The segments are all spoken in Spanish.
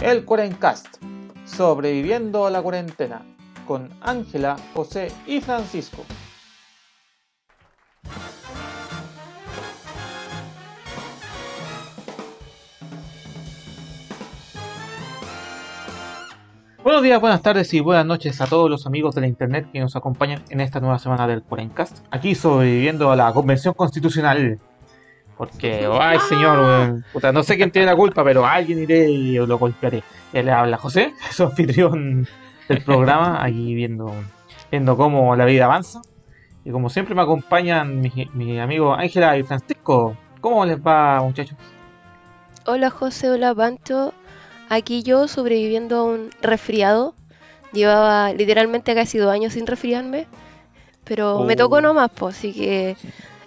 El Cuarencast, sobreviviendo a la cuarentena, con Ángela, José y Francisco. Buenos días, buenas tardes y buenas noches a todos los amigos de la internet que nos acompañan en esta nueva semana del Cuarencast. Aquí sobreviviendo a la Convención Constitucional. Porque, ay señor, weón, puta, no sé quién tiene la culpa, pero alguien iré y lo golpearé. Él habla José, su anfitrión del programa, aquí viendo, viendo cómo la vida avanza. Y como siempre me acompañan mis, mis amigos Ángela y Francisco. ¿Cómo les va, muchachos? Hola José, hola Pancho. Aquí yo sobreviviendo a un resfriado. Llevaba literalmente casi dos años sin resfriarme. Pero me Oh. tocó nomás, pues, así que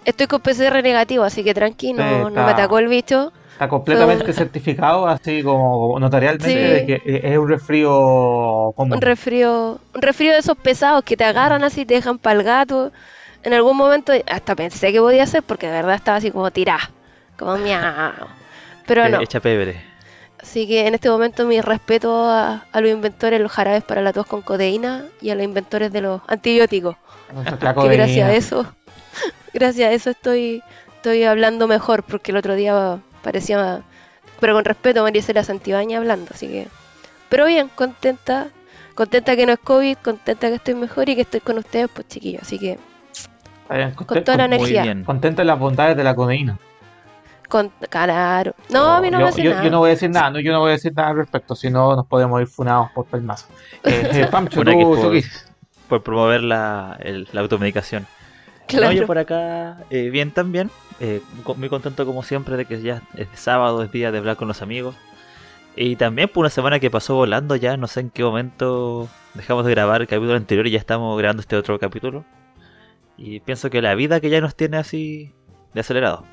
estoy con PCR negativo, así que tranquilo, Sí, no me atacó el bicho. Está completamente certificado, así como notarialmente, Sí. de que es un resfrío común. Un resfrío, un resfrío de esos pesados que te agarran así y te dejan para el gato. En algún momento hasta pensé que podía ser porque de verdad estaba así como tirada, como miau. Pero Eh, no. Echa pebre. Así que en este momento mi respeto a, a los inventores de los jarabes para la tos con codeína y a los inventores de los antibióticos. Que gracias a eso, gracias a eso estoy, estoy hablando mejor, porque el otro día parecía, pero con respeto, Maricela Santibáñez hablando, así que, pero bien, contenta, contenta que no es COVID, contenta que estoy mejor y que estoy con ustedes, pues chiquillos, así que con toda la energía, bien. Contento de las bondades de la codeína. con, claro, no, a mí no yo, me hace yo- nada. yo no voy a decir nada, no, yo no voy a decir nada al respecto, si no nos podemos ir funados por pelmazo. Eh, eh, Pamcho, tú, por- promover la, el- la automedicación. Claro. No, yo por acá, eh, bien también. Eh, muy contento como siempre de que ya es sábado, es día de hablar con los amigos. Y también por una semana que pasó volando ya, no sé en qué momento dejamos de grabar el capítulo anterior y ya estamos grabando este otro capítulo. Y pienso que la vida que ya nos tiene así de acelerado.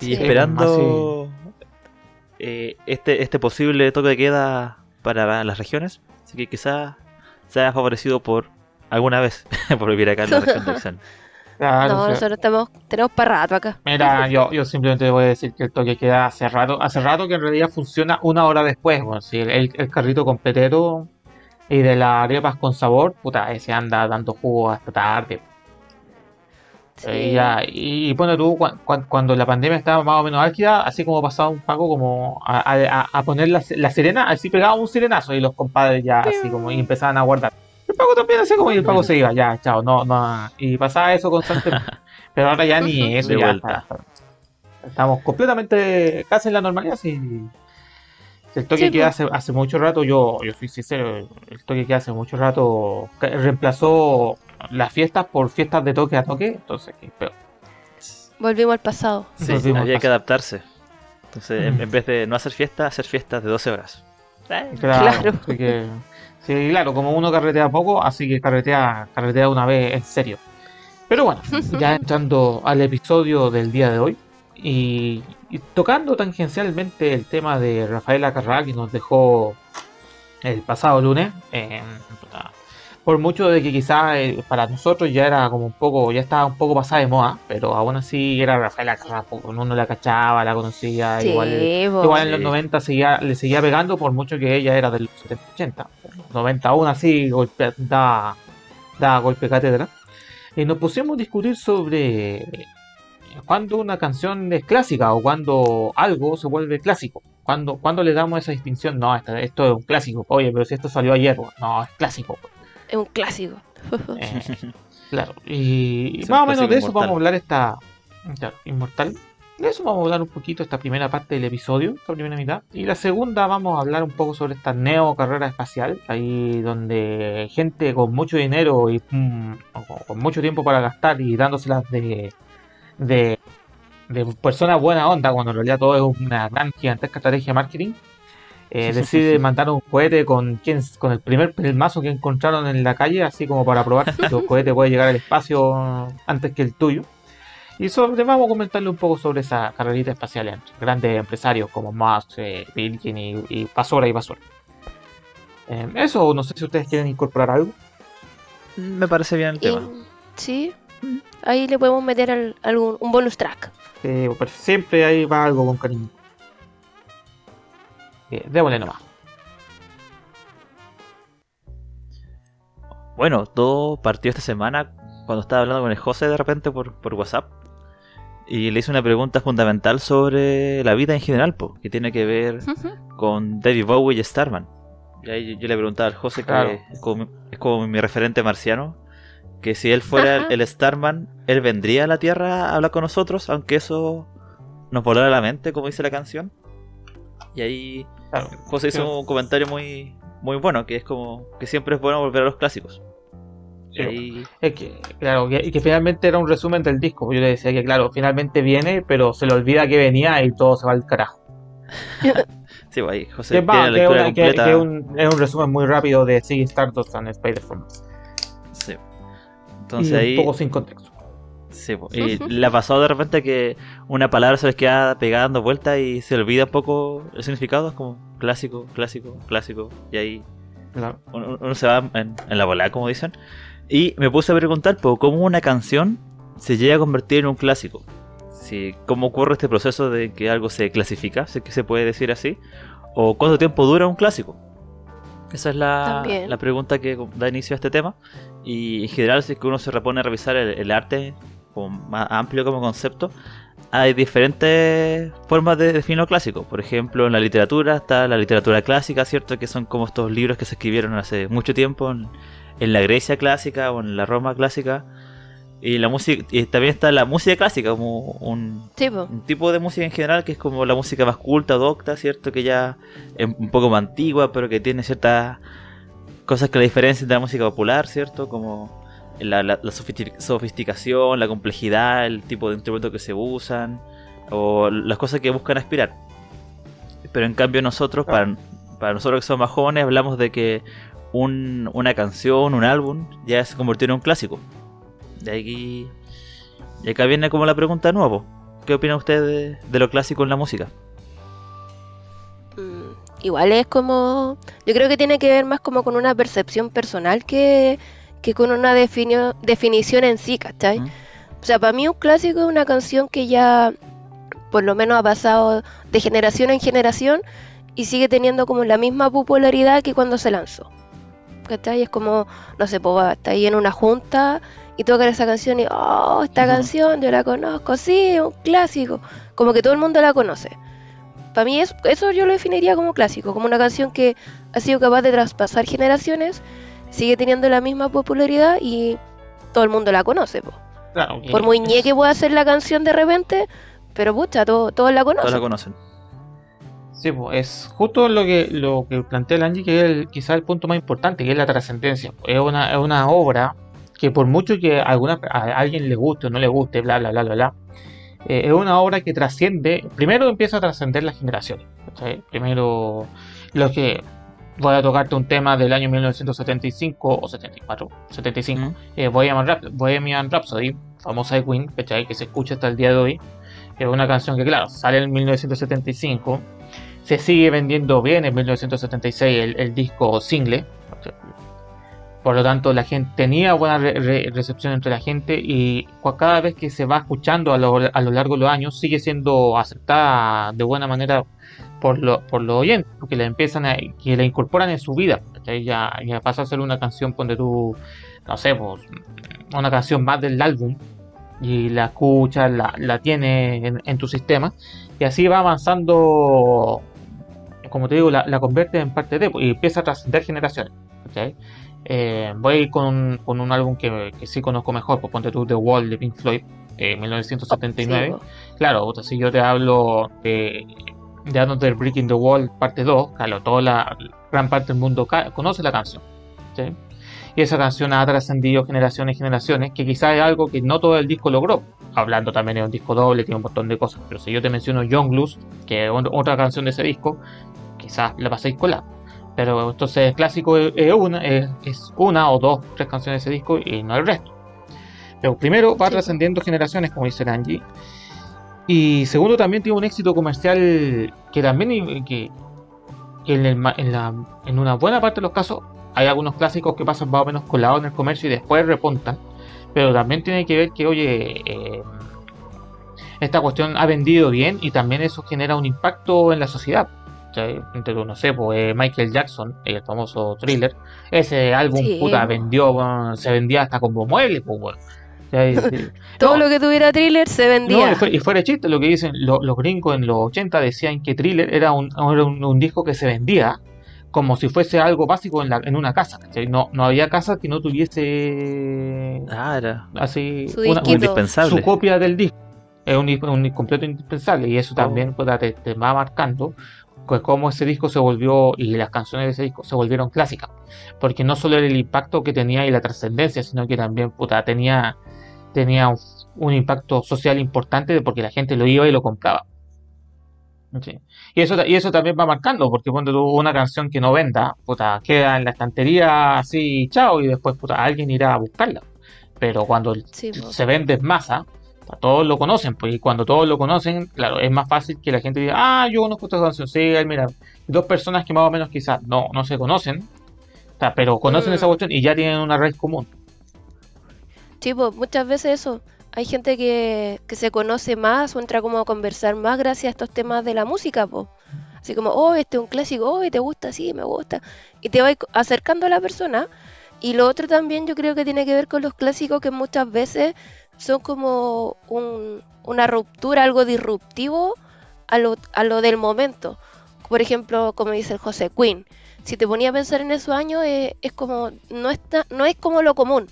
Y Sí. esperando eh, este, este posible toque de queda para las regiones. Así que quizás sea favorecido por alguna vez por vivir acá en la región de. Claro, no, o sea, nosotros estamos, tenemos para rato acá. Mira, yo, yo simplemente voy a decir que el toque queda hace rato, hace rato que en realidad funciona una hora después. Bueno, si el, el- carrito completero y de las arepas con sabor, puta, ese anda dando jugo hasta tarde. Sí. Eh, ya, y, y bueno, tú cua- cuando la pandemia estaba más o menos álgida, así como pasaba un paco como a, a- a poner la, la sirena, así pegaba un sirenazo y los compadres ya así como y empezaban a guardar. El paco también así como y el paco se iba, ya, chao, no, no, y pasaba eso constantemente. Pero ahora ya ni eso, De ya vuelta. está- estamos completamente casi en la normalidad, si si el toque Sí, que pues. hace, hace mucho rato, yo, yo soy sincero, el toque que hace mucho rato reemplazó las fiestas por fiestas de toque a toque, entonces qué peor. Volvimos al pasado. Sí, Nos vimos había que pasar. adaptarse. Entonces, en, Mm. en vez de no hacer fiestas, hacer fiestas de 12 horas. Claro, Claro. así que- sí, claro, como uno carretea poco, así que carretea, carretea una vez en serio. Pero bueno, ya entrando al episodio del día de hoy y, y tocando tangencialmente el tema de Rafaela Carrá que nos dejó el pasado lunes, eh, por mucho de que quizás eh, para nosotros ya era como un poco, ya estaba un poco pasada de moda, pero aún así era Rafaela uno la cachaba, la conocía, Sí, igual. Igual en los Sí. 90 seguía, le seguía pegando por mucho que ella era del 70-80. 91 así golpe, da, da golpe cátedra. Y nos pusimos a discutir sobre cuándo una canción es clásica o cuando algo se vuelve clásico. Cuando, cuando le damos esa distinción, no, esto, esto es un clásico. Oye, pero si esto salió ayer, no, es clásico. Es un clásico. Eh, claro, y más o menos de eso inmortal. vamos a hablar esta. Claro, inmortal. De eso vamos a hablar un poquito esta primera parte del episodio, esta primera mitad. Y la segunda vamos a hablar un poco sobre esta neo carrera espacial, ahí donde gente con mucho dinero y mm, con- con mucho tiempo para gastar y dándoselas de, de, de personas buena onda, cuando en realidad todo es una gran gigantesca estrategia de marketing. Eh, decide mandar un cohete con quien, con el primer pelmazo que encontraron en la calle, así como para probar si tu cohete puede llegar al espacio antes que el tuyo. Y sobre, vamos a comentarle un poco sobre esa carrerita espacial entre grandes empresarios como Musk, eh, Pilkin y, y Pasora y Basura. Eh, eso, no sé si ustedes quieren incorporar algo. Me parece bien el tema. sí, ahí le podemos meter al- algún, un bonus track. Pero siempre ahí va algo con cariño. Eh, démosle nomás. Bueno, todo partió esta semana cuando estaba hablando con el José de repente por, por WhatsApp. Y le hice una pregunta fundamental sobre la vida en general, po, que tiene que ver con David Bowie y Starman. Y ahí yo le preguntaba al José, que es como, es mi referente marciano, que si él fuera el Starman, él vendría a la Tierra a hablar con nosotros, aunque eso nos volara la mente, como dice la canción. Y ahí Claro. José hizo Sí. un comentario muy, muy bueno, que es como que siempre es bueno volver a los clásicos. Y Sí. ahí, Es que, claro, que, y que finalmente era un resumen del disco. Yo le decía que, claro, finalmente viene, pero se le olvida que venía y todo se va al carajo. sí, pues ahí José Que, va, tiene la que lectura una- que- completa. que es un, es un resumen muy rápido de Ziggy Stardust and Spider-Man. Sí. Y Entonces un ahí... poco sin contexto. Sí, y le ha pasado de repente que una palabra se les queda pegando vuelta y se olvida un poco el significado, es como clásico, clásico, clásico, y ahí Claro. uno, uno se va en, en la bola, como dicen. Y me puse a preguntar, ¿cómo una canción se llega a convertir en un clásico? Si, ¿Cómo ocurre este proceso de que algo se clasifica, si es que se puede decir así? ¿O cuánto tiempo dura un clásico? Esa es la, la pregunta que da inicio a este tema. Y en general, si es que uno se repone a revisar el, el arte como más amplio como concepto, hay diferentes formas de definir lo clásico. Por ejemplo, en la literatura está la literatura clásica, ¿cierto? Que son como estos libros que se escribieron hace mucho tiempo en, en la Grecia clásica o en la Roma clásica. Y la música y también está la música clásica como un, Sí, po. un tipo de música en general que es como la música más culta, docta, ¿cierto? Que ya es un poco más antigua, pero que tiene ciertas cosas que la diferencian de la música popular, ¿cierto? Como la, la- la sofistic- sofisticación, la complejidad, el tipo de instrumentos que se usan, o las cosas que buscan aspirar. Pero en cambio nosotros, para, para nosotros que somos más jóvenes, hablamos de que un- una canción, un álbum, ya se convirtió en un clásico. De aquí... Y acá viene como la pregunta de nuevo. ¿Qué opina usted de, de lo clásico en la música? Mm, Igual es como. Yo creo que tiene que ver más como con una percepción personal que, que con una definición en sí, ¿cachai? O sea, para mí un clásico es una canción que ya por lo menos ha pasado de generación en generación y sigue teniendo como la misma popularidad que cuando se lanzó. ¿Cachai? Es como, no sé, pues está ahí en una junta y tocan esa canción y, oh, esta canción yo la conozco, sí, un clásico. Como que todo el mundo la conoce. Para mí es- eso yo lo definiría como clásico, como una canción que ha sido capaz de traspasar generaciones, sigue teniendo la misma popularidad y todo el mundo la conoce. po. Claro, Por muy ñe que pueda ser la canción de repente, pero pucha, todo- todos la Todos conocen. la conocen. Sí, pues, es justo lo que lo que plantea el Angie, que es el- quizá el punto más importante, que es la trascendencia. Es una, es una obra que por mucho que a, alguna, a alguien le guste o no le guste, bla, bla, bla, bla, bla, eh, es una obra que trasciende, primero empieza a trascender las generaciones. Primero, los que voy a tocarte un tema del año 1975 o 74, 75, ¿Mm? eh, Bohemian, Rhap- Bohemian Rhapsody, famosa de Queen, ¿cachai? que se escucha hasta el día de hoy. Es una canción que, claro, sale en 1975, se sigue vendiendo bien en 1976 el, el disco single. Por lo tanto, la gente tenía buena re- re- recepción entre la gente y cada vez que se va escuchando a lo, a lo largo de los años sigue siendo aceptada de buena manera por, lo, por los oyentes, porque la empiezan a, que la incorporan en su vida. ¿cachai? Ya, ya pasa a ser una canción, donde tú, no sé, pues, una canción más del álbum y la escuchas, la, la tienes en, en tu sistema y así va avanzando, como te digo, la, la convierte en parte de y empieza a trascender generaciones. ¿cachai? Eh, voy a ir con, con un álbum que, que sí conozco mejor, pues ponte tú The Wall de Pink Floyd, eh, 1979. Sí, po. Claro, o sea, si yo te hablo de, de Another Brick in the Wall, parte 2, claro, toda la gran parte del mundo conoce la canción. ¿sí? Y esa canción ha trascendido generaciones y generaciones, que quizás es algo que no todo el disco logró. Hablando también de un disco doble, tiene un montón de cosas. Pero si yo te menciono Young Blues, que es ot- otra canción de ese disco, quizás la paséis colada. Pero entonces el clásico es es una, es, es una o dos, tres canciones de ese disco y no el resto. Pero primero va Sí. trascendiendo generaciones, como dice Angie. Y segundo, también tiene un éxito comercial que también y- que, que en, el ma- en la- en una buena parte de los casos hay algunos clásicos que pasan más o menos colados en el comercio y después repuntan. Pero también tiene que ver que, oye, eh, esta cuestión ha vendido bien y también eso genera un impacto en la sociedad. Entre, no sé, pues, eh, Michael Jackson, el famoso thriller, ese álbum, Sí, puta, vendió, se vendía hasta como mueble, pues, weón. Todo No, lo que tuviera thriller se vendía. no, y, fue- y fuera de chiste, lo que dicen lo- los gringos en los 80 decían que Thriller era un, era un, un disco que se vendía como si fuese algo básico en, la, en una casa. No, no había casa que no tuviese Ah, era así Su una- disquito. un- indispensable. su copia del disco. Es un, un completo indispensable y eso Oh. también puta, te, te va marcando pues cómo ese disco se volvió y las canciones de ese disco se volvieron clásicas. Porque no solo era el impacto que tenía y la trascendencia, sino que también puta, tenía, tenía un, un impacto social importante porque la gente lo iba y lo compraba. Sí. Y, eso, y eso también va marcando, porque cuando tú una canción que no venda, puta, queda en la estantería así, chao, y después puta, alguien irá a buscarla. Pero cuando Sí, se vende en masa, todos lo conocen, pues, y cuando todos lo conocen, claro, es más fácil que la gente diga, ah, yo conozco esta canción, sí, mira, dos personas que más o menos quizás no, no se conocen, pero conocen Mm. esa cuestión y ya tienen una raíz común. Sí, po, muchas veces eso. Hay gente que, que se conoce más o entra como a conversar más gracias a estos temas de la música, po. Así como, oh, este es un clásico, oh, ¿te gusta? Sí, me gusta. Y te vas acercando a la persona. Y lo otro también yo creo que tiene que ver con los clásicos que muchas veces son como un- una ruptura, algo disruptivo a lo, a lo del momento. Por ejemplo, como dice el José Quinn, si te ponía a pensar en esos años, eh, es como, no, está, no es como lo común.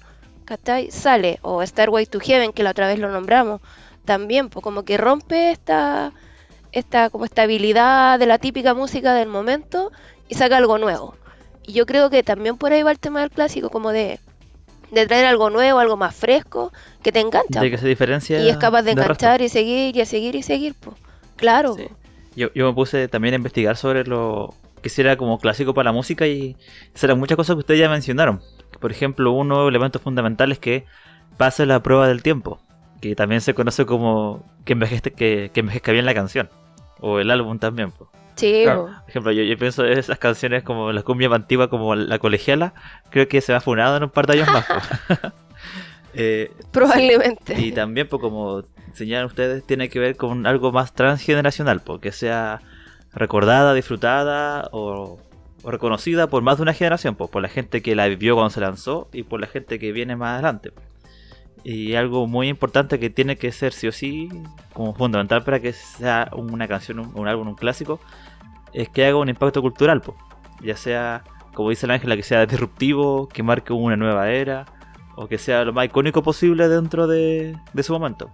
¿Cachai? Sale, o Starway to Heaven, que la otra vez lo nombramos, también, pues como que rompe esta, esta como estabilidad de la típica música del momento y saca algo nuevo. Y yo creo que también por ahí va el tema del clásico, como de, de traer algo nuevo, algo más fresco, que te engancha. de que se diferencia y es capaz de enganchar y seguir y a seguir y seguir, pues. Claro, Sí. po. Yo, yo me puse también a investigar sobre lo que era como clásico para la música y serán muchas cosas que ustedes ya mencionaron. Por ejemplo, uno elemento fundamental es que pase la prueba del tiempo, que también se conoce como que envejezca, que, que envejezca bien la canción, o el álbum también. po. sí, Claro. po. Por ejemplo, yo, yo pienso en esas canciones como la cumbia antigua, como la colegiala, creo que se va funado en un par de años más. Eh, probablemente. y también, pues, como señalan ustedes, tiene que ver con algo más transgeneracional, porque sea recordada, disfrutada o reconocida por más de una generación, pues, por la gente que la vivió cuando se lanzó y por la gente que viene más adelante. Y algo muy importante que tiene que ser sí o sí, como fundamental para que sea una canción, un, un álbum, un clásico, es que haga un impacto cultural, pues. ya sea, como dice el Ángela, que sea disruptivo, que marque una nueva era, o que sea lo más icónico posible dentro de, de su momento.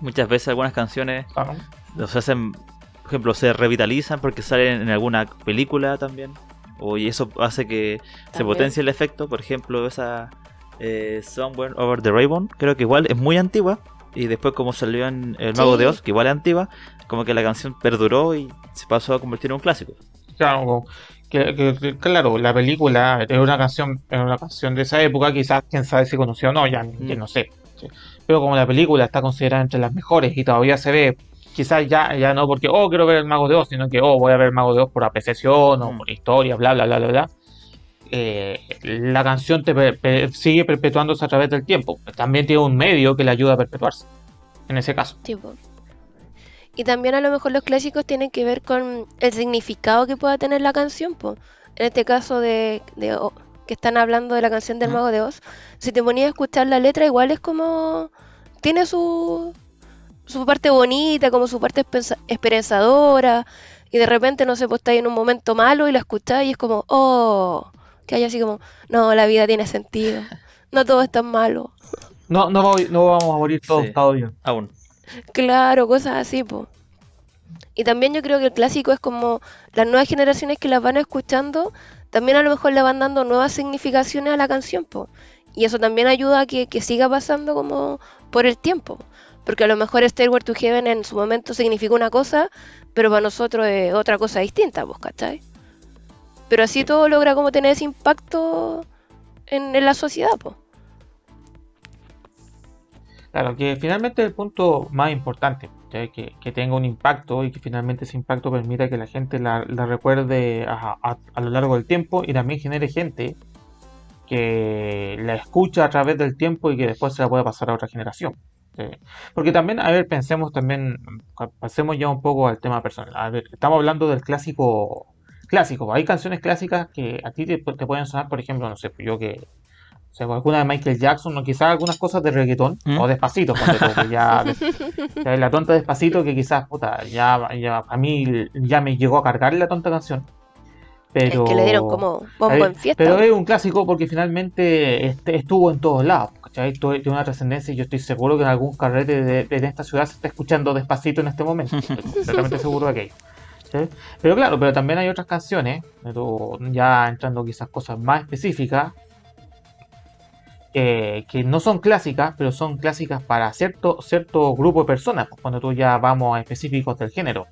Muchas veces algunas canciones los hacen, por ejemplo, se revitalizan porque salen en alguna película también. O, y eso hace que se potencie el efecto. Por ejemplo, esa eh, Somewhere Over the Rainbow, creo que igual es muy antigua. Y después como salió en El Mago Sí. de Oz, que igual es antigua, como que la canción perduró y se pasó a convertir en un clásico. Claro, que, que- que- claro, la película es una canción, es una canción de esa época, quizás quién sabe si conoció o no, ya, ya Mm. no sé. sí. Pero como la película está considerada entre las mejores y todavía se ve, quizás ya, ya no porque, oh, quiero ver el Mago de Oz, sino que, oh, voy a ver el Mago de Oz por apreciación o Mm. por historia, bla, bla, bla, bla, bla. Eh, la canción te per- per- sigue perpetuándose a través del tiempo. También tiene un medio que le ayuda a perpetuarse, en ese caso. Tipo. Y también a lo mejor los clásicos tienen que ver con el significado que pueda tener la canción, po. En este caso de, que están hablando de la canción del. Mago de Oz, si te ponías a escuchar la letra igual es como tiene su su parte bonita, como su parte esperanzadora y de repente no sé, pues estás en un momento malo y la escuchás y es como, "Oh", que hay así como, "No, la vida tiene sentido. No todo es tan malo." No, no, voy- no vamos a morir todos Sí. todo bien. Aún. Claro, cosas así, po. Y también yo creo que el clásico es como las nuevas generaciones que las van escuchando, también a lo mejor le van dando nuevas significaciones a la canción, po. Y eso también ayuda a que, que siga pasando como por el tiempo. Porque a lo mejor Stairway to Heaven en su momento significó una cosa, pero para nosotros es otra cosa distinta, pues, ¿cachai? Pero así todo logra como tener ese impacto en, en la sociedad, pues. Claro, que finalmente el punto más importante, ¿cachai? que, que tenga un impacto y que finalmente ese impacto permita que la gente la, la recuerde a, a- a lo largo del tiempo y también genere gente que la escucha a través del tiempo y que después se la pueda pasar a otra generación. Porque también, a ver, pensemos también, pasemos ya un poco al tema personal. A ver, estamos hablando del clásico clásico. Hay canciones clásicas que a ti te, te pueden sonar, por ejemplo, no sé, yo que o sea, alguna de Michael Jackson o quizás algunas cosas de reggaetón ¿Mm? o despacito, ya, ya la tonta despacito que quizás, puta, ya, ya a mí ya me llegó a cargar la tonta canción. Pero, Es que le dieron como bombo ver, en fiesta. pero es un clásico porque finalmente este, estuvo en todos lados. ¿Cachai? Esto Tiene una trascendencia y yo estoy seguro que en algún carrete de, de esta ciudad se está escuchando despacito en este momento. Estoy completamente seguro de aquello. ¿sí? Pero claro, pero también hay otras canciones, pero ya entrando quizás cosas más específicas, eh, que no son clásicas, pero son clásicas para cierto, cierto grupo de personas, pues, cuando tú ya vamos a específicos del género.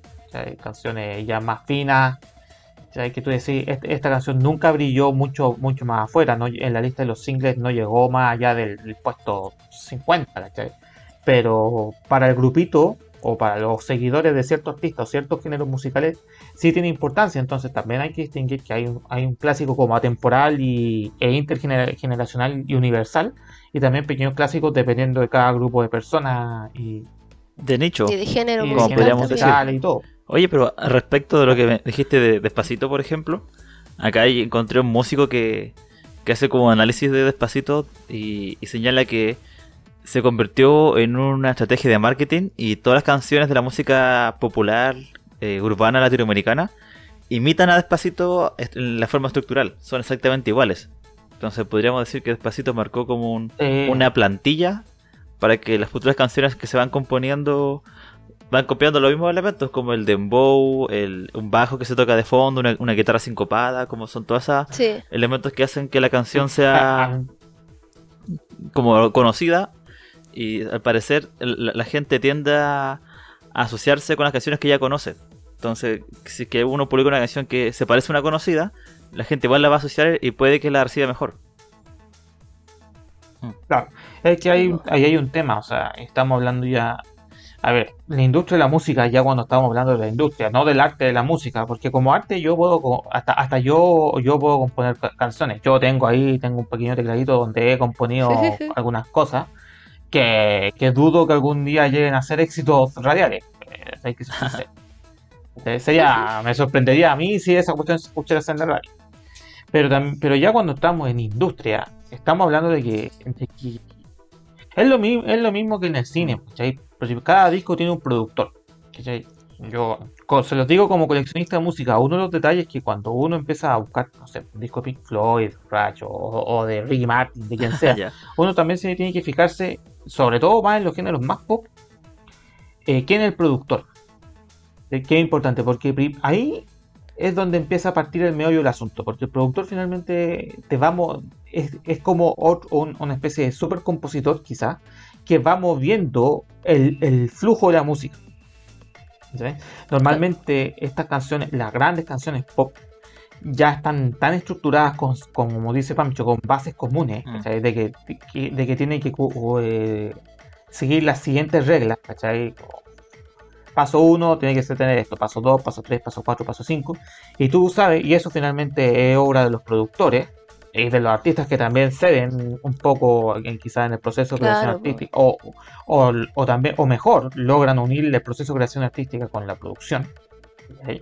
Canciones ya más finas, que tú decís, "Este- esta canción nunca brilló mucho, mucho más afuera, ¿no? en la lista de los singles no llegó más allá del, del puesto 50, ¿cachai? pero para el grupito o para los seguidores de ciertos artistas o ciertos géneros musicales sí tiene importancia, entonces también hay que distinguir que hay un, hay un clásico como atemporal y, e intergeneracional y universal y también pequeños clásicos dependiendo de cada grupo de personas y, De nicho. Y de género y musical podríamos decir. y todo. Oye, pero respecto de lo que me dijiste de Despacito, por ejemplo, acá encontré un músico que, que hace como análisis de Despacito y, y señala que se convirtió en una estrategia de marketing y todas las canciones de la música popular eh, urbana latinoamericana imitan a Despacito en la forma estructural, son exactamente iguales. Entonces podríamos decir que Despacito marcó como un, Eh, una plantilla para que las futuras canciones que se van componiendo van copiando los mismos elementos como el dembow, el, un bajo que se toca de fondo, una, una guitarra sincopada, como son todos esos Sí, elementos que hacen que la canción sea como conocida y al parecer la, la gente tiende a, a asociarse con las canciones que ya conoce. Entonces, si es que uno publica una canción que se parece a una conocida, la gente igual la va a asociar y puede que la reciba mejor. Claro, es que hay, ahí hay un tema, o sea, estamos hablando ya, a ver, la industria de la música, ya cuando estamos hablando de la industria, no del arte de la música, porque como arte yo puedo, hasta, hasta yo, yo puedo componer ca- canciones, yo tengo ahí, tengo un pequeño tecladito donde he componido algunas cosas que, que dudo que algún día lleguen a ser éxitos radiales, eh, hay que. Eh, Sería, me sorprendería a mí si esa cuestión se escuchara en la radio. Pero, pero ya cuando estamos en industria, estamos hablando de que, de que es, lo mismo, es lo mismo que en el cine, ¿cachai? Porque cada disco tiene un productor. ¿cachai? Yo se los digo como coleccionista de música, uno de los detalles es que cuando uno empieza a buscar, no sé, un disco de Pink Floyd, Rush o, o de Ricky Martin, de quien sea, uno también se tiene que fijarse, sobre todo más en los géneros más pop, eh, quién es el productor. Eh, Qué es importante, porque ahí es donde empieza a partir el meollo del asunto, porque el productor finalmente te vamos, es, es como un- una especie de super compositor quizás, que va moviendo el, el flujo de la música. ¿sí? Normalmente estas canciones, las grandes canciones pop, ya están tan estructuradas con, con, como dice Pancho, con bases comunes, Mm. de, que, de que- de que tienen que eh, seguir las siguientes reglas, ¿cachai? Paso 1 tiene que ser tener esto, paso 2, paso 3, paso 4, paso 5. Y tú sabes, y eso finalmente es obra de los productores y de los artistas que también ceden un poco en, quizás en el proceso de creación Claro, po. artística o, o, o también, o mejor, logran unir el proceso de creación artística con la producción. ¿ok?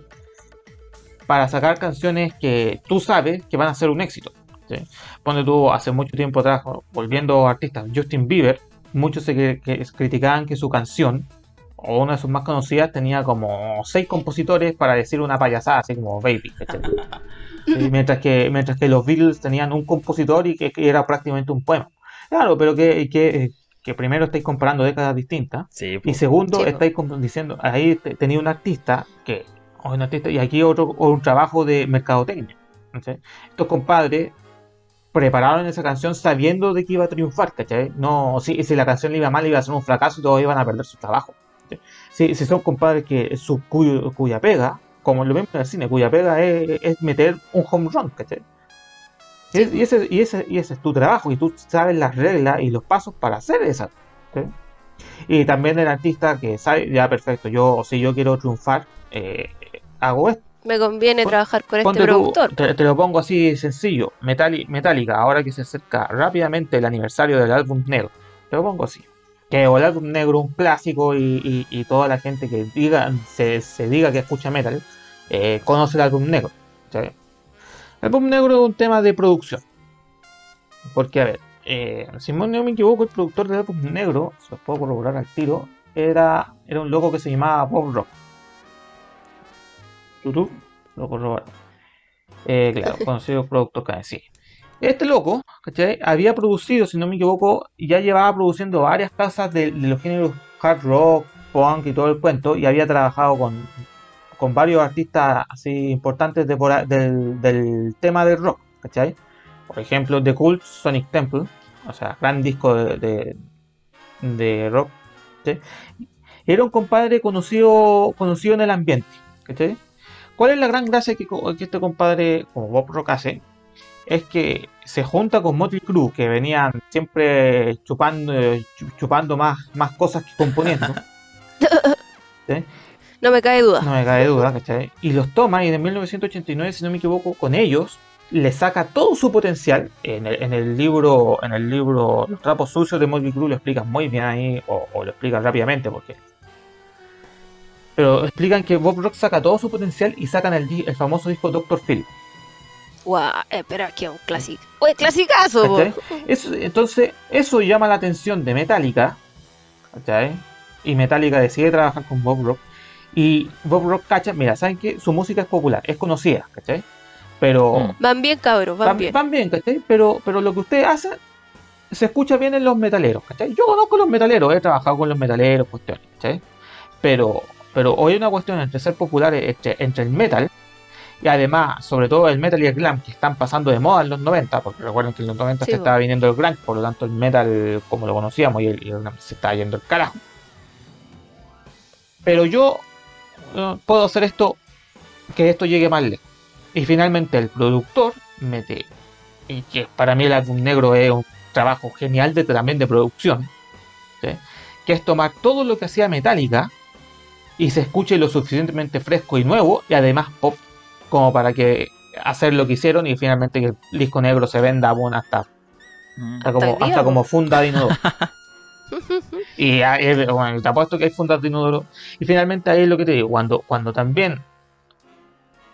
Para sacar canciones que tú sabes que van a ser un éxito. ¿sí? Ponte tú hace mucho tiempo atrás, volviendo a artistas, Justin Bieber, muchos se que- que criticaban que su canción, o una de sus más conocidas, tenía como seis compositores para decir una payasada, así como Baby. Sí, mientras, que, mientras que los Beatles tenían un compositor y que, que era prácticamente un poema. Claro, pero que, que, que primero estáis comparando décadas distintas. Sí, Y po. segundo, Sí, estáis diciendo, ahí te- tenía un artista que, o un artista, y aquí otro, un trabajo de mercadotecnia. ¿cachai? Estos compadres prepararon esa canción sabiendo de que iba a triunfar, ¿cachai? No, si, si la canción le iba mal, iba a ser un fracaso y todos iban a perder su trabajo. Si, si son compadres que su cuyo- cuya pega, como lo mismo en el cine, cuya pega es, es meter un home run, ¿cachai? Y, es- y ese, y, ese, y ese es tu trabajo, y tú sabes las reglas y los pasos para hacer esa. ¿cachai? Y también el artista que sabe, ya perfecto, yo si yo quiero triunfar, eh, hago esto. me conviene Pon- trabajar con este tú, productor. te, te lo pongo así sencillo. Metali- Metallica, ahora que se acerca rápidamente el aniversario del álbum negro. Te lo pongo así. que el álbum negro un clásico y, y, toda la gente que diga se, se diga que escucha metal eh, conoce el álbum negro. El álbum negro es un tema de producción. Porque, a ver, eh, si no me equivoco, el productor del álbum negro, se los puedo corroborar al tiro, era, era un loco que se llamaba Bob Rock. YouTube lo corrobora. Eh, claro, conocido productor que sí. Este loco, ¿cachai? Había producido, si no me equivoco, ya llevaba produciendo varias casas de, los géneros hard rock, punk y todo el cuento, y había trabajado con, con varios artistas así importantes del, tema del rock, ¿cachai? Por ejemplo, The Cult, Sonic Temple, o sea, gran disco de, de, rock, Era un compadre conocido, conocido en el ambiente, ¿cachai? ¿Cuál es la gran gracia que, que este compadre, como Bob Rock hace? es que se junta con Motley Crue, que venían siempre chupando, chupando más, más cosas que componiendo. No me cae duda. No me cae duda, ¿cachai? Y los toma y en 1989, si no me equivoco, con ellos le saca todo su potencial. En el, libro, en el libro Los trapos sucios de Motley Crue lo explican muy bien ahí, o, lo explican rápidamente, porque pero explican que Bob Rock saca todo su potencial y sacan el, el famoso disco Doctor Phil. Guau, espera, que un clásico. Oye, clasicazo, eso, Entonces, eso llama la atención de Metallica. ¿cachai? Y Metallica decide trabajar con Bob Rock. Y Bob Rock cacha, mira, ¿saben qué? Su música es popular, es conocida, ¿cachai? Pero. Mm. Van bien, cabros, van, bien. Van bien, ¿cachai? Pero, pero lo que ustedes hacen se escucha bien en los metaleros, ¿cachai? Yo conozco los metaleros, he trabajado con los metaleros, cuestiones, ¿cachai? Pero, pero hoy hay una cuestión entre ser popular entre, entre el metal y además, sobre todo el metal y el glam, que están pasando de moda en los 90, porque recuerden que en los 90 se estaba viniendo el grunge, por lo tanto el metal como lo conocíamos y el, glam se estaba yendo el carajo. Pero yo puedo hacer esto, que esto llegue más lejos. Y finalmente el productor mete, y que para mí el álbum negro es un trabajo genial de, también de producción, que es tomar todo lo que hacía Metallica y se escuche lo suficientemente fresco y nuevo y además pop como para que hacer lo que hicieron y finalmente que el disco negro se venda aún hasta, mm. hasta, como, funda de inodoro. y bueno, te apuesto que hay fundas de inodoro. Y finalmente ahí es lo que te digo, cuando, cuando también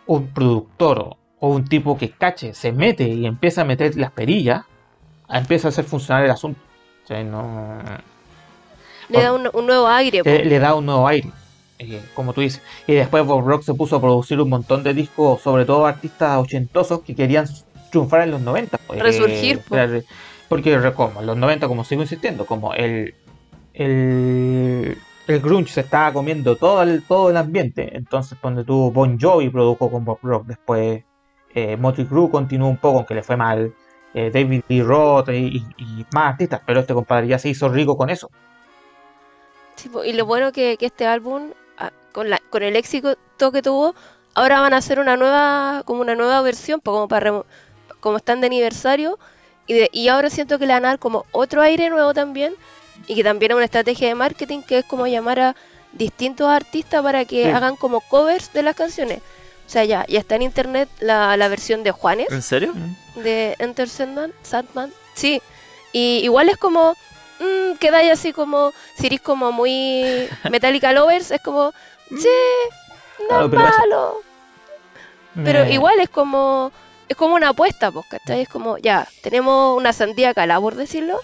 un productor o un tipo que cache se mete y empieza a meter las perillas, empieza a hacer funcionar el asunto. no... Le da un, nuevo aire. le da un nuevo aire. Eh, como tú dices. Y después Bob Rock se puso a producir un montón de discos, sobre todo artistas ochentosos que querían triunfar en los 90. Pues, Resurgir. Eh, porque, como, los 90, como sigo insistiendo, como el, el, el grunge se estaba comiendo todo el, todo el ambiente. Entonces, cuando tuvo Bon Jovi produjo con Bob Rock, después eh, Motley Crue continuó un poco, aunque le fue mal. Eh, David Lee Roth y, más artistas, pero este compadre ya se hizo rico con eso. y lo bueno que, que este álbum con, la, con el éxito que tuvo, ahora van a hacer una nueva, como una nueva versión, como para como están de aniversario, y, y ahora siento que le van a dar como otro aire nuevo también, y que también es una estrategia de marketing que es como llamar a distintos artistas para que hagan como covers de las canciones. O sea, ya, ya está en internet la, la versión de Juanes. ¿En serio? De Enter Sandman. Sí. Y igual es como, mmm, quedáis así como, si eres como muy Metallica Lovers, es como, sí, no es malo. Pero igual es como, es como una apuesta, pues, ¿cachai? Es como, ya, tenemos una sandía cala, por decirlo.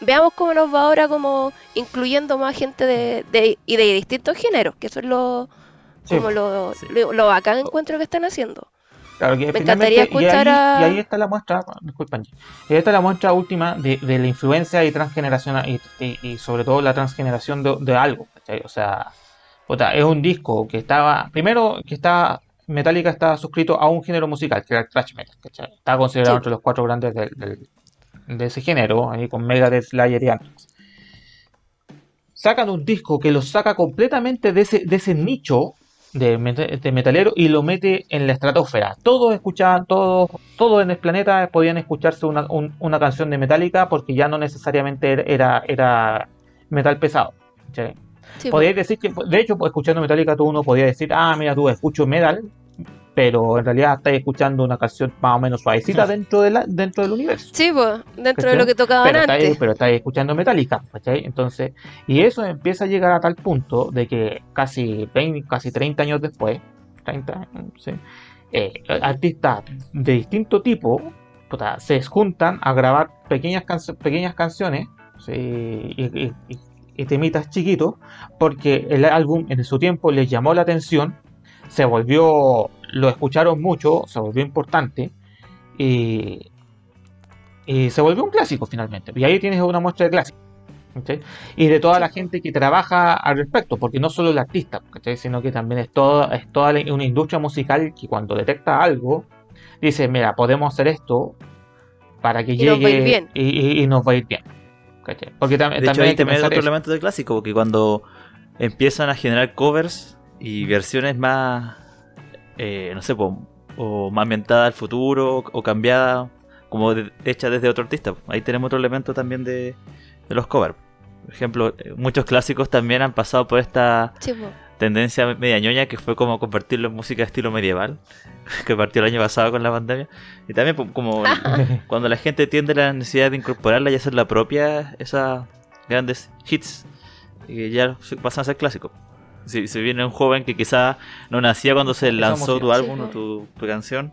Veamos cómo nos va ahora como incluyendo más gente de, de y de distintos géneros, que eso es lo, como lo, lo, bacán encuentro que están haciendo. Claro, que Me encantaría escuchar y ahí, a... y ahí está la muestra, disculpen, y ahí está la muestra última de, de la influencia y transgeneración y, y, sobre todo la transgeneración de, de algo, O sea, es un disco que estaba, primero que estaba, Metallica estaba suscrito a un género musical, que era el thrash metal, ¿cachai? Estaba considerado entre los cuatro grandes de, ese género, ahí con Megadeth, Slayer y Anthrax. Sacan un disco que lo saca completamente de ese, de ese nicho de, metalero y lo mete en la estratosfera. Todos escuchaban, todos, todos en el planeta podían escucharse una, una canción de Metallica porque ya no necesariamente era, era metal pesado. Podíais decir que, de hecho, pues, escuchando Metallica tú uno podía decir, ah, mira tú, escucho metal, pero en realidad estáis escuchando una canción más o menos suavecita dentro, de la, dentro del universo. Sí, pues, dentro de ¿Cachai? lo que tocaban pero antes. estáis, pero estáis escuchando Metallica, ¿cachai? Entonces, y eso empieza a llegar a tal punto de que casi 20, casi 30 años después, 30, sí, eh, artistas de distinto tipo puta, se juntan a grabar pequeñas, cancio- pequeñas canciones sí, y, y- y- y temitas chiquitos porque el álbum en su tiempo les llamó la atención, se volvió, lo escucharon mucho, se volvió importante y, y se volvió un clásico finalmente. Y ahí tienes una muestra de clásico. Y de toda la gente que trabaja al respecto, porque no solo el artista, sino que también es toda, es toda una industria musical que cuando detecta algo, dice, mira, podemos hacer esto para que Y nos va a llegue ir bien. Y, y- y nos va a ir bien. ¿Cachai? Porque tam- De hecho, también ahí hay otro eso. elemento del clásico, porque cuando empiezan a generar covers y versiones más, eh, no sé, po, o más ambientadas al futuro o cambiadas, como de- hechas desde otro artista. Ahí tenemos otro elemento también de, de los covers. Por ejemplo, eh, muchos clásicos también han pasado por esta po. Tendencia media ñoña que fue como convertirlo en música de estilo medieval, que partió el año pasado con la pandemia. Y también po- como cuando la gente tiende la necesidad de incorporarla y hacer la propia, esas grandes hits, y ya pasan a ser clásicos. Si, si viene un joven que quizá no nacía cuando se lanzó tu álbum o tu, tu canción,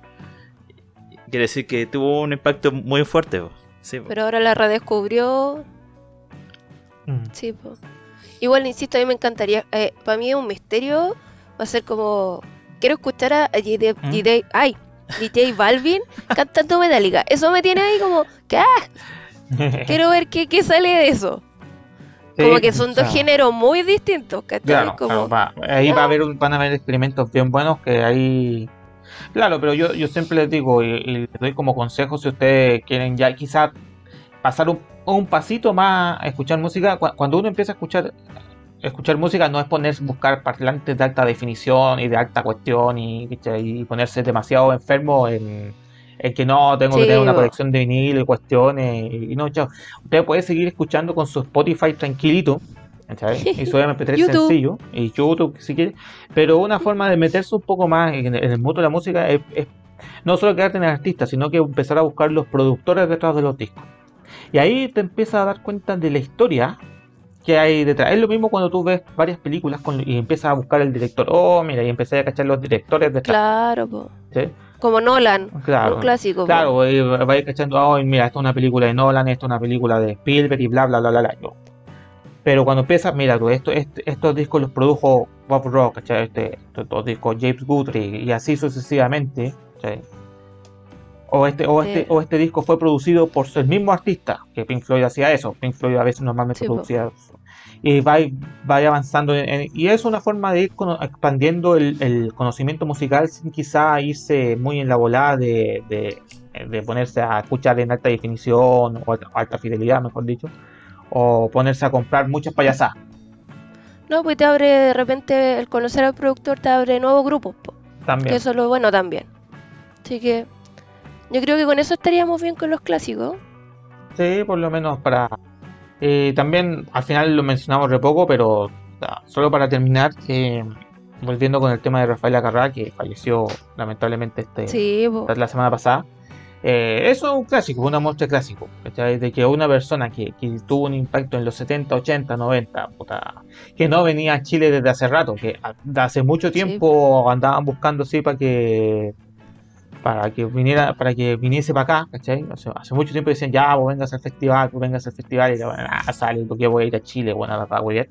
quiere decir que tuvo un impacto muy fuerte. po. Sí, po. Pero ahora la redescubrió. Mm. Sí, po. Igual, insisto, a mí me encantaría. para mí es un misterio. Va a ser como. Quiero escuchar a DJ, ¿Mm? DJ ay, DJ Balvin cantando Metallica. Eso me tiene ahí como. ¿Qué? Quiero ver qué, qué sale de eso. Como que son o sea, dos géneros muy distintos, ¿cachai? Claro, como, claro, va- ahí va a haber, un- van a haber experimentos bien buenos que ahí... Claro, pero yo, yo siempre les digo y, y les doy como consejo si ustedes quieren ya quizás pasar un, un pasito más a escuchar música. cu- Cuando uno empieza a escuchar escuchar música no es ponerse buscar parlantes de alta definición y de alta cuestión y, ponerse demasiado enfermo en, en que no tengo que tener una colección de vinil y cuestiones y, no, chao. Usted puede seguir escuchando con su Spotify tranquilito y su MP3 YouTube. sencillo y YouTube si quiere, pero una forma de meterse un poco más en, en el mundo de la música es, es no solo quedarte en el artista, sino que empezar a buscar los productores detrás de los discos. Y ahí te empiezas a dar cuenta de la historia que hay detrás. Es lo mismo cuando tú ves varias películas con- y empiezas a buscar el director. Oh, mira, y empecé a cachar los directores detrás. Claro, po. ¿sí? Como Nolan. Claro. Un clásico. po. Claro, y va a ir cachando, oh, mira, esto es una película de Nolan, esto es una película de Spielberg y bla, bla, bla, bla, bla. Pero cuando empiezas, mira tú, esto, este- estos discos los produjo Bob Rock, ¿cachai? Este, estos dos discos James Guthrie y así sucesivamente. ¿cachai? O este, o, este, Sí. o este disco fue producido por el mismo artista, que Pink Floyd hacía eso. Pink Floyd a veces normalmente Sí, producía y va, va avanzando en- en- y es una forma de ir cono- expandiendo el, el conocimiento musical sin quizá irse muy en la volada de, de- de ponerse a escuchar en alta definición o alta, alta fidelidad mejor dicho o ponerse a comprar muchas payasadas No, pues te abre de repente el conocer al productor, te abre nuevos grupos. po. Que también eso es lo bueno también. Así que yo creo que con eso estaríamos bien con los clásicos. sí por lo menos para eh, también al final lo mencionamos re poco pero solo para terminar eh, volviendo con el tema de Rafael Acarrá que falleció lamentablemente este Sí, la semana pasada. Eh, eso es un clásico, una muestra clásico. De que una persona que, que tuvo un impacto en los 70, 80, 90, puta, que no venía a Chile desde hace rato, que hace mucho Sí. tiempo andaban buscando así para que para que viniera para que viniese para acá, ¿cachai? Hace, hace mucho tiempo decían, ya, vos vengas al festival, vos vengas al festival, y yo, ah, sale, porque voy a ir a Chile, bueno, la voy a.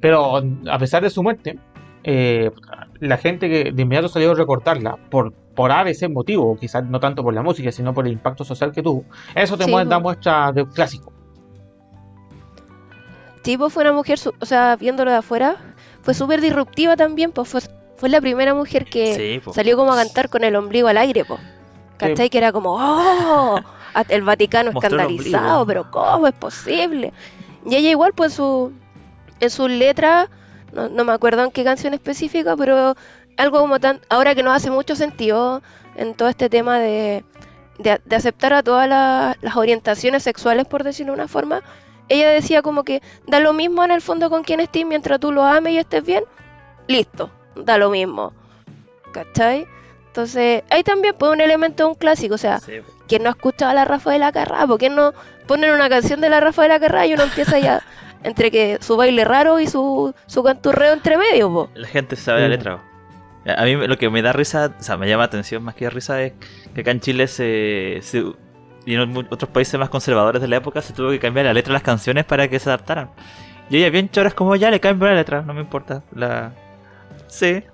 Pero a pesar de su muerte, eh, la gente que de inmediato salió a recortarla por, por ABC motivo, quizás no tanto por la música, sino por el impacto social que tuvo. Eso te Sí, muestra, da muestra de un clásico. Pues fue una mujer, o sea, viéndolo de afuera, fue súper disruptiva también, pues fue, fue la primera mujer que Sí, po. salió como a cantar con el ombligo al aire, pues. ¿Cachai? Que era como, ¡oh! El Vaticano Mostró escandalizado, pero ¿cómo es posible? Y ella igual, pues, su, en sus letras, no, no me acuerdo en qué canción específica, pero algo como tan, ahora que nos hace mucho sentido en todo este tema de, de, de aceptar a todas la- las orientaciones sexuales, por decirlo de una forma, ella decía como que da lo mismo en el fondo con quien estés mientras tú lo ames y estés bien, listo, da lo mismo. ¿Cachai? Entonces, ahí también pues un elemento un clásico, o sea, Sí. ¿quién no ha escuchado a la Rafa de la Carrá? ¿Por qué no ponen una canción de la Rafa de la Carrá y uno empieza ya entre que su baile raro y su, su canturreo entre medio, po? La gente sabe la Sí. letra. po. A mí lo que me da risa, o sea, me llama atención más que risa es que acá en Chile se, se- y en otros países más conservadores de la época se tuvo que cambiar la letra de las canciones para que se adaptaran. Y ella bien choras como ya le cambio la letra, no me importa. La Sí.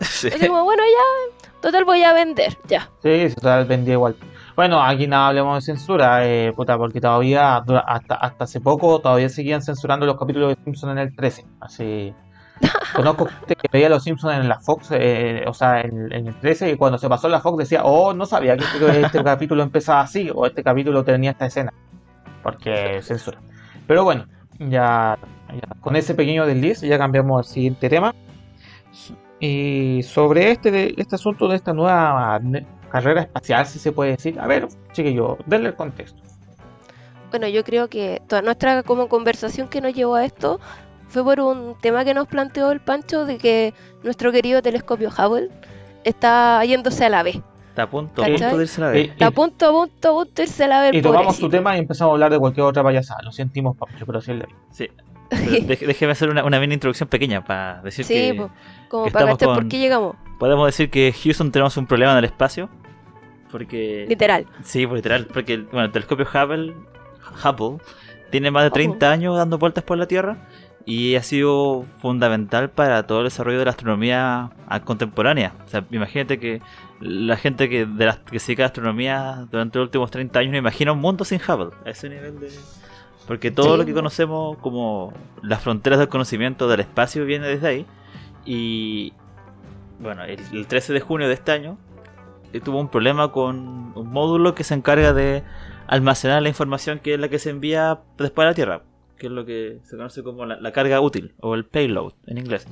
Sí. Así como, bueno, ya, total voy a vender, ya. Sí, total vendía igual. Bueno, aquí no hablemos de censura, eh, puta, porque todavía, hasta, hasta hace poco, todavía seguían censurando los capítulos de Simpson en el 13. Así. Conozco gente que veía los Simpsons en la Fox, eh, o sea, en, en el 13, y cuando se pasó en la Fox decía, oh, no sabía que este, este capítulo empezaba así, o este capítulo tenía esta escena. Porque censura. Pero bueno, ya, ya con ese pequeño desliz, ya cambiamos al siguiente tema. Y sobre este, de- este asunto de esta nueva carrera espacial, si se puede decir. A ver, chiquillo, denle el contexto. Bueno, yo creo que toda nuestra como conversación que nos llevó a esto fue por un tema que nos planteó el Pancho de que nuestro querido telescopio Hubble está yéndose a la B. Está a punto, a punto de irse a la vez. Está a punto, a punto, a punto de irse a la B. el y tomamos tu tema y empezamos a hablar de cualquier otra payasada. Lo sentimos, Pancho, pero sí es la vida. Sí. Déjeme hacer una, una mini introducción pequeña para decir Sí, que po, como que para cachar con- por qué llegamos, podemos decir que Houston tenemos un problema en el espacio. Porque literal. Sí, pues, literal, porque el, bueno, el telescopio Hubble, Hubble tiene más de 30 años dando vueltas por la Tierra y ha sido fundamental para todo el desarrollo de la astronomía contemporánea. O sea, imagínate que la gente que, de la, que se dedica a la astronomía durante los últimos 30 años no imagina un mundo sin Hubble, a ese nivel de... Porque todo Sí. lo que conocemos como las fronteras del conocimiento del espacio viene desde ahí. Y bueno, el, el 13 de junio de este año eh, tuvo un problema con un módulo que se encarga de almacenar la información que es la que se envía después a la Tierra, que es lo que se conoce como la, la carga útil o el payload en inglés.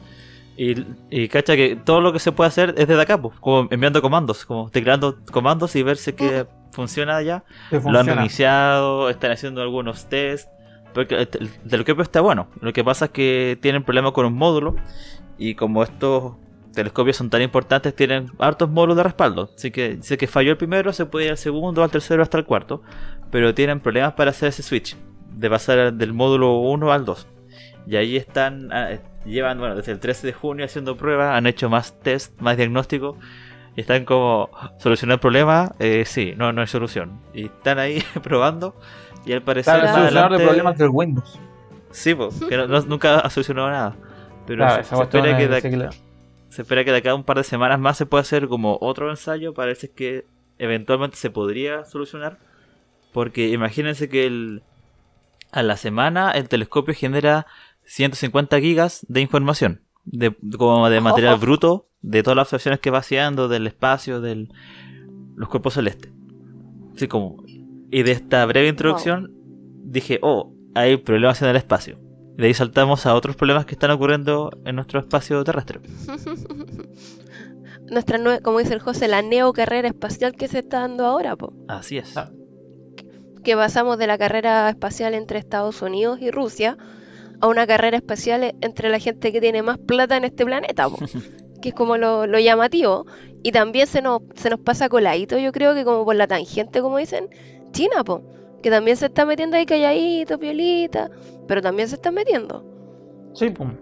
Y, y cacha que todo lo que se puede hacer es desde acá, pues, como enviando comandos, como tecleando comandos y ver si que funciona ya. Que Lo han funciona. reiniciado, están haciendo algunos tests. Porque el, el telescopio está bueno. Lo que pasa es que tienen problemas con un módulo. Y como estos telescopios son tan importantes, tienen hartos módulos de respaldo. Así que dice que falló el primero, se puede ir al segundo, al tercero, hasta el cuarto. Pero tienen problemas para hacer ese switch. De pasar del módulo 1 al 2. Y ahí están, ah, eh, llevan, bueno, desde el 13 de junio haciendo pruebas, han hecho más test, más diagnóstico. Y están como, ¿solucionar el problema? Eh, sí, no, no hay solución. Y están ahí probando. Y al parecer Claro, de adelante- problemas del Windows. Sí, po, que no- no- nunca ha solucionado nada. Pero Claro, se, se espera que de, se espera que de acá a un par de semanas más se pueda hacer como otro ensayo. Parece que eventualmente se podría solucionar. Porque imagínense que el, a la semana el telescopio genera 150 gigas de información. De, como de material Oh. bruto de todas las observaciones que va haciendo del espacio, de los cuerpos celestes. Así como. Y de esta breve introducción dije, oh, hay problemas en el espacio. Y de ahí saltamos a otros problemas que están ocurriendo en nuestro espacio terrestre. Nuestra, nue- como dice el José, la neocarrera espacial que se está dando ahora, po. Así es. Ah. Que pasamos de la carrera espacial entre Estados Unidos y Rusia a una carrera espacial e- entre la gente que tiene más plata en este planeta, po, que es como lo, lo llamativo. Y también se nos, se nos pasa coladito, yo creo que como por la tangente, como dicen, China, po, que también se está metiendo ahí calladito, piolita, pero también se está metiendo. Sí, pum.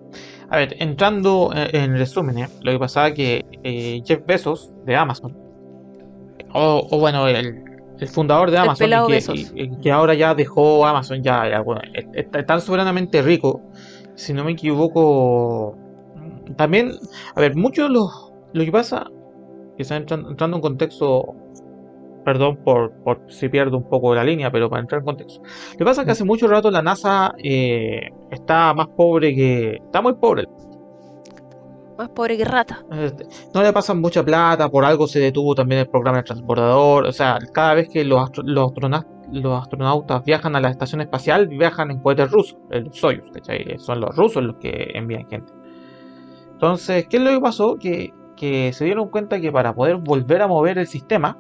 A ver, entrando eh, en resumen, eh, lo que pasaba que eh, Jeff Bezos de Amazon, o, o bueno, el, el fundador de Amazon, y que, Bezos. y- y que ahora ya dejó Amazon, ya, ya, bueno, tan soberanamente rico, si no me equivoco, también, a ver, muchos los, lo que pasa, que está entrando, entrando en contexto, perdón por, por si pierdo un poco la línea, pero para entrar en contexto. Lo que pasa es que hace mucho rato la NASA eh, está más pobre que. Está muy pobre. Más pobre que. Este, No le pasan mucha plata, por algo se detuvo también el programa del transbordador. O sea, cada vez que los, astro- los, los astronautas viajan a la estación espacial, viajan en cohetes rusos, los Soyuz, ¿cachai? Son los rusos los que envían gente. Entonces, ¿qué es lo que pasó? Que, que se dieron cuenta que para poder volver a mover el sistema,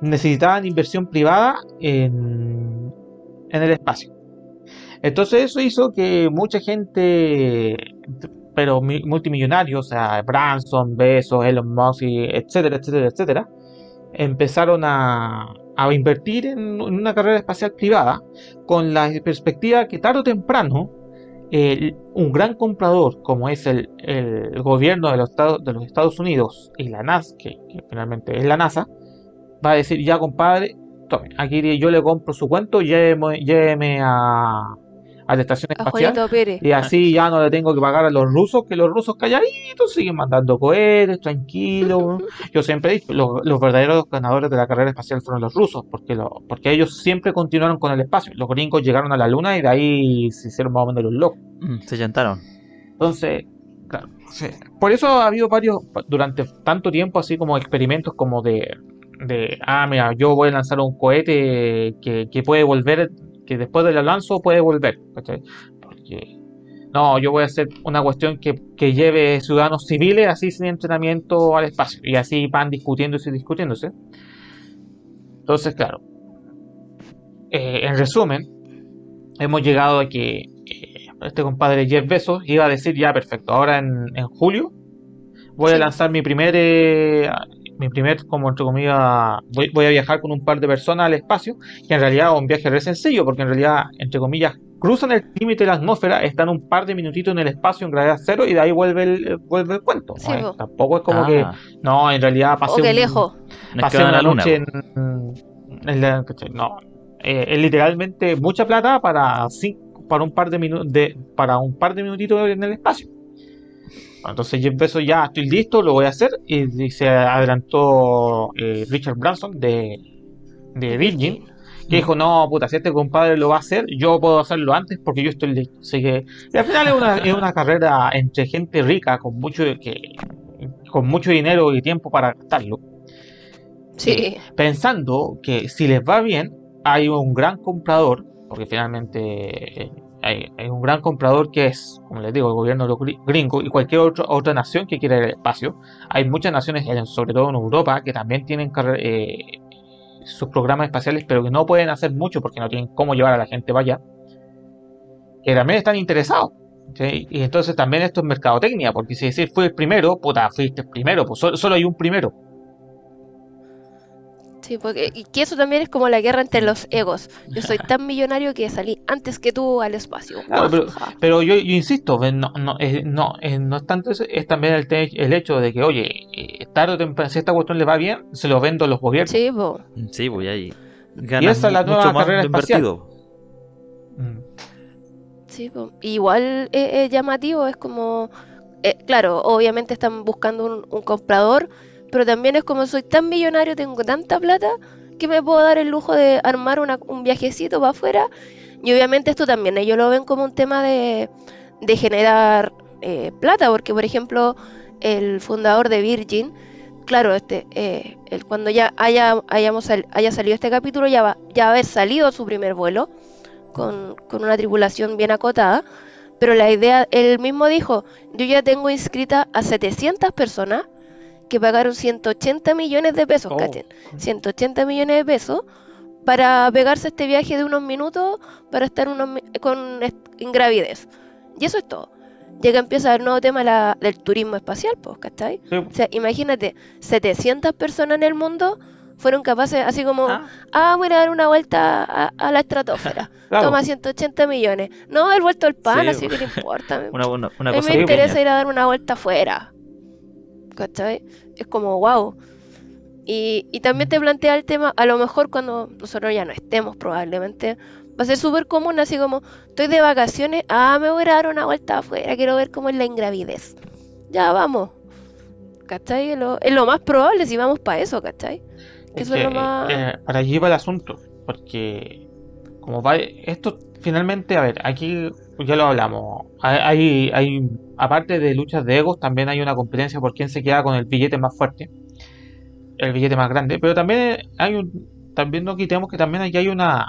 necesitaban inversión privada en, en el espacio. Entonces eso hizo que mucha gente pero multimillonarios, o sea, Branson, Bezos, Elon Musk, etcétera, etcétera, etcétera, empezaron a, a invertir en, una carrera espacial privada con la perspectiva que tarde o temprano un gran comprador como es el, el gobierno de los, Estados, Unidos y la NASA, que, finalmente es la NASA, va a decir ya compadre, tome, aquí yo le compro su cuento, lléveme a, a la estación espacial. Y así ya no le tengo que pagar a los rusos, que los rusos calladitos siguen mandando cohetes, tranquilos. Yo siempre he dicho, los, verdaderos ganadores de la carrera espacial fueron los rusos, porque, lo, porque ellos siempre continuaron con el espacio. Los gringos llegaron a la luna y de ahí se hicieron más o menos los locos. Mm, se llantaron. Entonces, claro, por eso ha habido varios, durante tanto tiempo, así como experimentos como de, de ah, mira, yo voy a lanzar un cohete que, que puede volver que después del lanzo puede volver. Porque no, yo voy a hacer una cuestión que, lleve ciudadanos civiles así sin entrenamiento al espacio. Y así van discutiéndose y discutiéndose. Entonces, claro. Eh, en resumen, hemos llegado a que eh, este compadre Jeff Bezos iba a decir ya perfecto, ahora en, julio voy a lanzar mi primer eh, mi primer, como entre comillas, voy, a viajar con un par de personas al espacio, que en realidad es un viaje re sencillo, porque en realidad, entre comillas, cruzan el límite de la atmósfera, están un par de minutitos en el espacio en gravedad cero y de ahí vuelve el, vuelve el cuento. Tampoco es como que, ah. no, en realidad pasé, un, lejos. pasé una noche en, no, eh, es literalmente mucha plata para para un par de minutos de, para un par de minutitos en el espacio. Entonces yo empezó ya, estoy listo, lo voy a hacer. Y, se adelantó eh, Richard Branson de, de Virgin, que dijo, no, puta, si este compadre lo va a hacer, yo puedo hacerlo antes porque yo estoy listo. Así que y al final es una, es una carrera entre gente rica, con mucho, que, con mucho dinero y tiempo para gastarlo. Sí. Eh, pensando que si les va bien, hay un gran comprador, porque finalmente hay, un gran comprador que es, como les digo, el gobierno gringo y cualquier otra otra nación que quiera al espacio. Hay muchas naciones, sobre todo en Europa, que también tienen eh, sus programas espaciales, pero que no pueden hacer mucho porque no tienen cómo llevar a la gente para allá. Que también están interesados. Y entonces también esto es mercadotecnia, porque si decir fue el primero, puta, fuiste el primero, pues solo hay un primero. Sí, porque y que eso también es como la guerra entre los egos. Yo soy tan millonario que salí antes que tú al espacio. pero, yo, insisto, no, no, es, no, es, tanto eso, es también el, el, hecho de que, oye, eh, tarde o temprano, si esta cuestión le va bien, se lo vendo a los gobiernos. Sí, pues. Sí, voy ahí. y esa es la nueva carrera espacial. Mm. Sí, igual es, llamativo, es como, eh, claro, obviamente están buscando un, un comprador pero también es como soy tan millonario, tengo tanta plata, que me puedo dar el lujo de armar un viajecito para afuera. Y obviamente esto también ellos lo ven como un tema de, generar eh, plata, porque por ejemplo el fundador de Virgin, claro, este, eh, cuando ya haya, hayamos haya salido este capítulo, ya va, ya haber salido su primer vuelo con, con una tripulación bien acotada. Pero la idea, él mismo dijo, yo ya tengo inscrita a 700 personas que pagaron 180 millones de pesos, oh. 180 millones de pesos para pegarse este viaje de unos minutos para estar unos, con ingravidez. Y eso es todo. Llega empieza el nuevo tema del turismo espacial, pues, ¿cachai? O sea, imagínate, 700 personas en el mundo fueron capaces, así como, ah, ah voy a dar una vuelta a, la estratosfera. Toma 180 millones. No, el vuelto al pan, así que no importa. una, una, una a mí me interesa ir a dar una vuelta afuera. ¿cachai? Es como, wow. Y, y también te plantea el tema, a lo mejor cuando nosotros ya no estemos probablemente, va a ser súper común, así como, estoy de vacaciones, ah, me voy a dar una vuelta afuera, quiero ver cómo es la ingravidez. Ya vamos. ¿Cachai? Es lo, es lo más probable si vamos para eso, ¿cachai? Eso es lo más... Eh, para allí va el asunto, porque como va, esto finalmente, a ver, aquí ya lo hablamos. Hay, hay, aparte de luchas de egos, también hay una competencia por quién se queda con el billete más fuerte, el billete más grande. Pero también hay un, también no quitemos que también aquí hay una,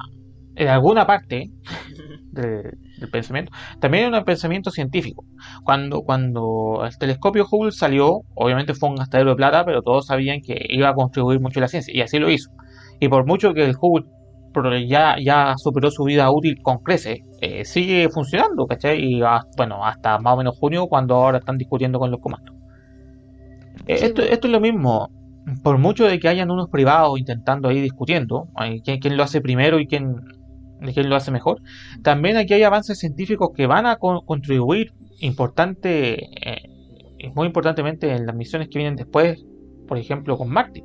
en alguna parte del, pensamiento, también hay un pensamiento científico. Cuando, cuando el telescopio Hubble salió, obviamente fue un gastadero de plata, pero todos sabían que iba a contribuir mucho a la ciencia, y así lo hizo. Y por mucho que el Hubble pero ya, ya superó su vida útil con creces, eh, sigue funcionando, ¿cachai? Y bueno, hasta más o menos junio, cuando ahora están discutiendo con los comandos. Eh, Sí, esto, esto es lo mismo. Por mucho de que hayan unos privados intentando ahí discutiendo eh, quién, quién lo hace primero y quién, quién lo hace mejor, también aquí hay avances científicos que van a co- contribuir importante, eh, muy importantemente en las misiones que vienen después, por ejemplo, con Marte.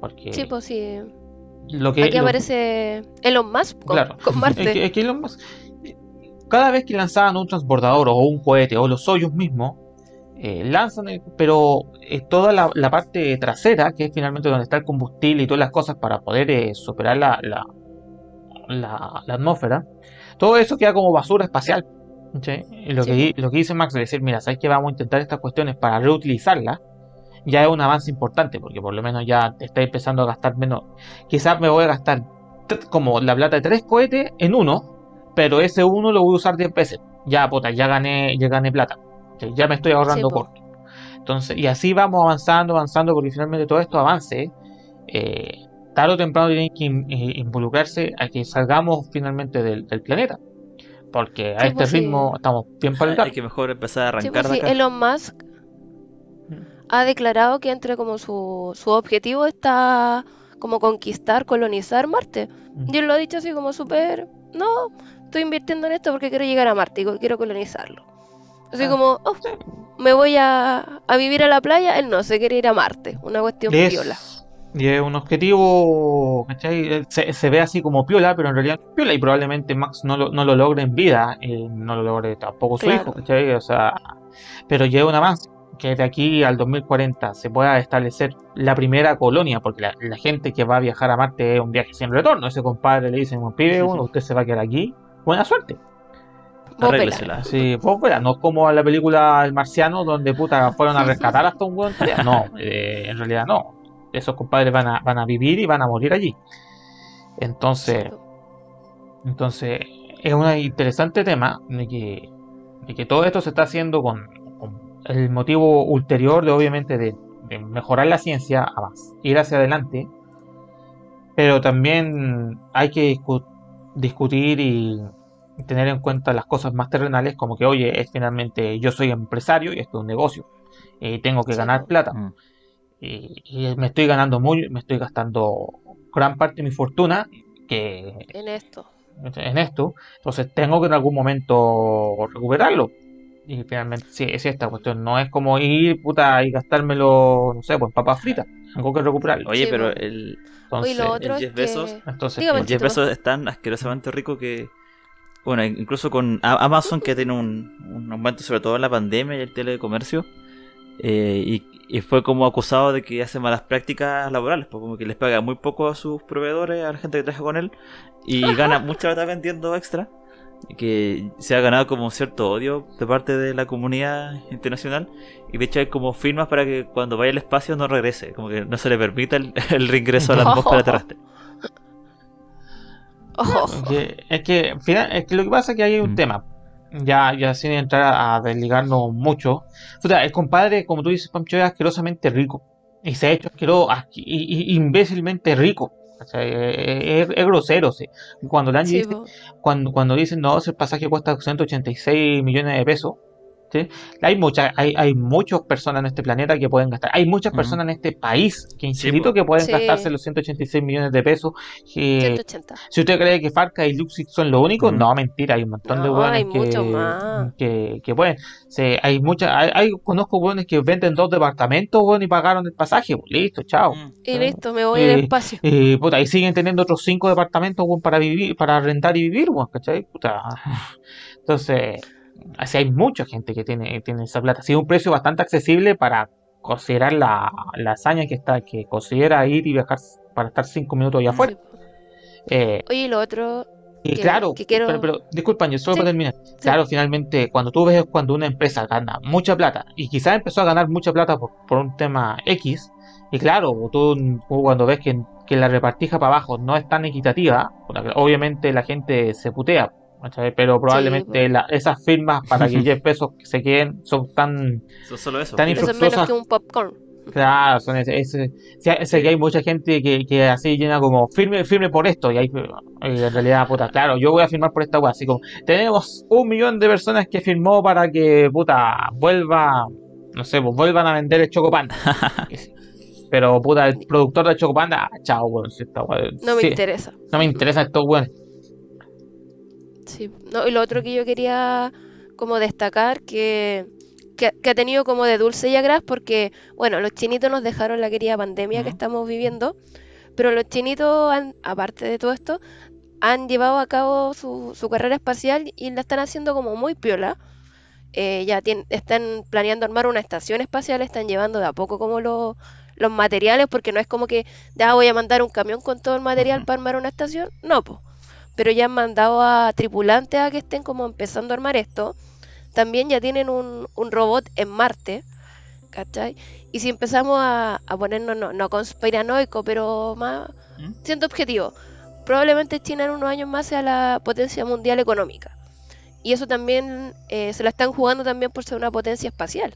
Porque Sí, pues sí. Lo que, Aquí lo- aparece Elon Musk con, Claro. con Marte. es que, es que Elon Musk, cada vez que lanzaban un transbordador o un cohete o los Soyuz mismos, eh, lanzan, el- pero eh, toda la, la parte trasera, que es finalmente donde está el combustible y todas las cosas para poder eh, superar la, la, la- atmósfera, todo eso queda como basura espacial. ¿sí? Lo, Sí, que, lo que dice Max de decir, mira, ¿sabes que vamos a intentar estas cuestiones para reutilizarlas? Ya es un avance importante, porque por lo menos ya te está empezando a gastar menos. Quizás me voy a gastar como la plata de tres cohetes en uno, pero ese uno lo voy a usar 10 veces. Ya, puta, ya gané, ya gané plata. Ya me estoy ahorrando Sí, corto. Entonces, y así vamos avanzando, avanzando, porque finalmente todo esto avance. eh, tarde o temprano tienen que in- eh, involucrarse a que salgamos finalmente del, del planeta. Porque a Sí, este pues, sí. ritmo estamos bien para el Hay que mejor empezar a Sí, arrancar pues sí, de acá. Elon Musk ha declarado que entre como su, su objetivo está como conquistar, colonizar Marte. Mm. Y él lo ha dicho así como súper, no, estoy invirtiendo en esto porque quiero llegar a Marte y quiero colonizarlo. Así Ah, como, oh, me voy a, a vivir a la playa, él no, se quiere ir a Marte, una cuestión Es- piola. Y es un objetivo, ¿cachai? Eh, Se, se ve así como piola, pero en realidad no es piola y probablemente Max no lo, no lo logre en vida, eh, no lo logre tampoco su Claro. hijo, ¿cachai? O sea, pero lleva un avance que de aquí al 2040 se pueda establecer la primera colonia, porque la, la gente que va a viajar a Marte es un viaje sin retorno. Ese compadre le dicen, "Bueno, pibe, bueno, usted se va a quedar aquí, buena suerte. Arréglesela. Así, pues bueno, no es como la película El Marciano, donde puta fueron a rescatar hasta un buen No, eh, en realidad no. Esos compadres van a, van a vivir y van a morir allí. Entonces, entonces es un interesante tema de que, de que todo esto se está haciendo con el motivo ulterior de obviamente de, de mejorar la ciencia, ir hacia adelante, pero también hay que discu- discutir y tener en cuenta las cosas más terrenales como que oye, es finalmente yo soy empresario y esto es un negocio y tengo que Sí, ganar plata Mm. y, y me estoy ganando muy, me estoy gastando gran parte de mi fortuna que En esto. en esto, entonces tengo que en algún momento recuperarlo. Y finalmente, sí, es esta cuestión, no es como ir puta y gastármelo, no sé, pues en papas fritas, tengo que recuperarlo. Oye, Sí, pero po. el, Entonces, Oye, lo otro el Bezos- que... entonces, Dígame, el Jeff Chito. Bezos es tan asquerosamente rico que. Bueno, incluso con Amazon, que tiene un, un aumento sobre todo en la pandemia y el telecomercio, eh, y, y fue como acusado de que hace malas prácticas laborales, pues como que les paga muy poco a sus proveedores, a la gente que trabaja con él, y gana mucha plata vendiendo extra, que se ha ganado como cierto odio de parte de la comunidad internacional, y de hecho hay como firmas para que cuando vaya al espacio no regrese, como que no se le permita el, el reingreso a la atmósfera terrestre. Ojo. es que, es que, final- es que lo que pasa es que hay un Mm. tema, ya, ya sin entrar a, a desligarnos mucho. El compadre, como tú dices, Pancho, es asquerosamente rico. Y se ha hecho asqueroso, y- imbécilmente rico. O sea, es, es- es grosero. sí. Cuando le han Sí, dice- cuando, cuando dicen no, ese pasaje cuesta 186 millones de pesos, ¿sí? hay, muchas hay, hay muchas personas en este planeta que pueden gastar, hay muchas personas en este país que Sí, infinito po. que pueden Sí. gastarse los 186 millones de pesos. que- 180. si usted cree que Farca y Luxix son los únicos, Ujú. no, mentira, hay un montón de hueones que, que, que pueden. Hay muchas, hay, hay- conozco hueones que venden dos departamentos, y pagaron el pasaje, pues, listo, chao. Mm. Y listo, me voy al Eh, espacio. Y puta, y siguen teniendo otros cinco departamentos para vivir, para rentar y vivir, weón, ¿cachai? Puta. Entonces, así hay mucha gente que tiene, tiene esa plata. Sí, un precio bastante accesible para considerar la, la hazaña que está, que considera ir y viajar para estar cinco minutos allá afuera. Eh, Oye, y lo otro, y que- claro, que quiero- pero, pero disculpa, yo solo Sí, para terminar. Claro, finalmente, cuando tú ves cuando una empresa gana mucha plata, y quizás empezó a ganar mucha plata por, por un tema X, y claro, tú, cuando ves que, que la repartija para abajo no es tan equitativa, obviamente la gente se putea, pero probablemente la- esas firmas para que Jeff Bezos se queden son tan, Eso- solo eso. Tan eso es menos que un popcorn. Claro, son ese, ese- que hay mucha gente que, que así llena como firme, firme por esto, y ahí y en realidad, puta, claro, yo voy a firmar por esta weá, así como tenemos un millón de personas que firmó para que, puta, vuelva, no sé, pues vuelvan a vender el sí. Pero, puta, el productor de Chocopanda, ah, chao, weón, si esta weá- No me sí, interesa. no me interesan estos weones. Sí. No, y lo otro que yo quería como destacar que, que, que ha tenido como de dulce y agraz porque, bueno, los chinitos nos dejaron la querida pandemia que estamos viviendo, pero los chinitos, han- aparte de todo esto, han llevado a cabo su, su carrera espacial y la están haciendo como muy piola. Eh, ya tien- están planeando armar una estación espacial, están llevando de a poco como lo- los materiales, porque no es como que ya voy a mandar un camión con todo el material para armar una estación, no, pues. Pero ya han mandado a tripulantes a que estén como empezando a armar esto. También ya tienen un, un robot en Marte, ¿cachai? Y si empezamos a, a ponernos, no, no conspiranoico, pero más ¿Mm? siendo objetivo, probablemente China en unos años más sea la potencia mundial económica. Y eso también eh, se la están jugando también por ser una potencia espacial.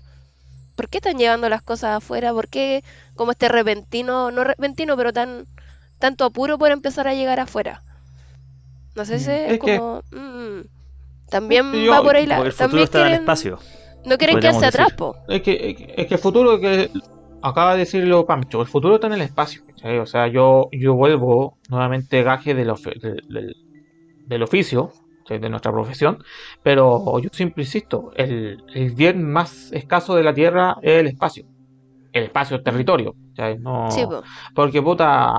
¿Por qué están llevando las cosas afuera? ¿Por qué como este repentino, no repentino, pero tan tanto apuro por empezar a llegar afuera? No sé si es es que- como... mm, también Yo- va por ahí la... El futuro también está en el quieren- espacio. No quieren quedarse atrás. Es que, es que- el futuro que acaba de decirlo Pancho, el futuro está en el espacio. O sea, yo, yo vuelvo nuevamente gaje del, ofi- del, del- del oficio, de nuestra profesión, pero yo siempre insisto, el, el bien más escaso de la Tierra es el espacio. El espacio, el territorio. ¿cachai? No, Sí, po. porque puta,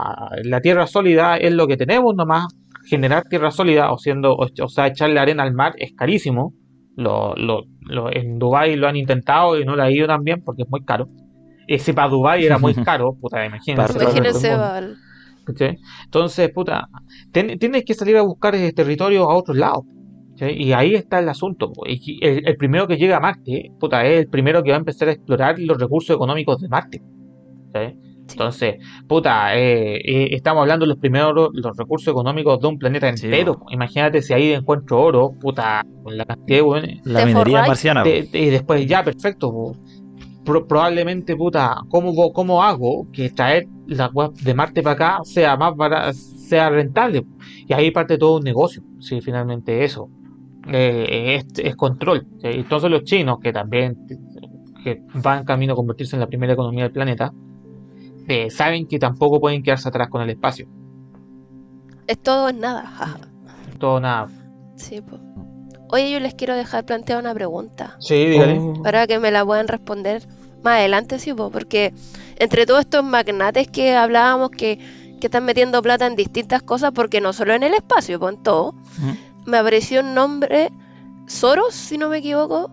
la tierra sólida es lo que tenemos nomás. Generar tierra sólida o siendo, o, o sea, echarle arena al mar es carísimo. Lo, lo, lo- en Dubai lo han intentado y no le ha ido tan bien porque es muy caro. Ese para Dubai era muy caro, puta, imagínense. Imagínense. Entonces, puta, ten- tienes que salir a buscar ese territorio a otros lados. Y ahí está el asunto. Y el, el primero que llega a Marte, puta, es el primero que va a empezar a explorar los recursos económicos de Marte. Sí. Entonces, puta, eh, eh, estamos hablando de los primeros los recursos económicos de un planeta entero. Imagínate si ahí encuentro oro, puta, con la cantidad de hueones. La minería marciana. De- de- y después ya, perfecto. Pro- probablemente, puta, ¿cómo, ¿cómo hago que traer la web de Marte para acá sea más bara- sea rentable? Y ahí parte todo un negocio, si finalmente eso. Eh, es, es control. Entonces los chinos, que también que van camino a convertirse en la primera economía del planeta, eh, saben que tampoco pueden quedarse atrás con el espacio. Es todo en nada. jaja. Todo nada. Sí, po. Oye, yo les quiero dejar planteada una pregunta. Sí, dígale. Oh. para que me la puedan responder más adelante, sí, po, porque entre todos estos magnates que hablábamos que, que están metiendo plata en distintas cosas, porque no solo en el espacio, pues en todo, Ujú. me apareció un nombre, Soros, si no me equivoco.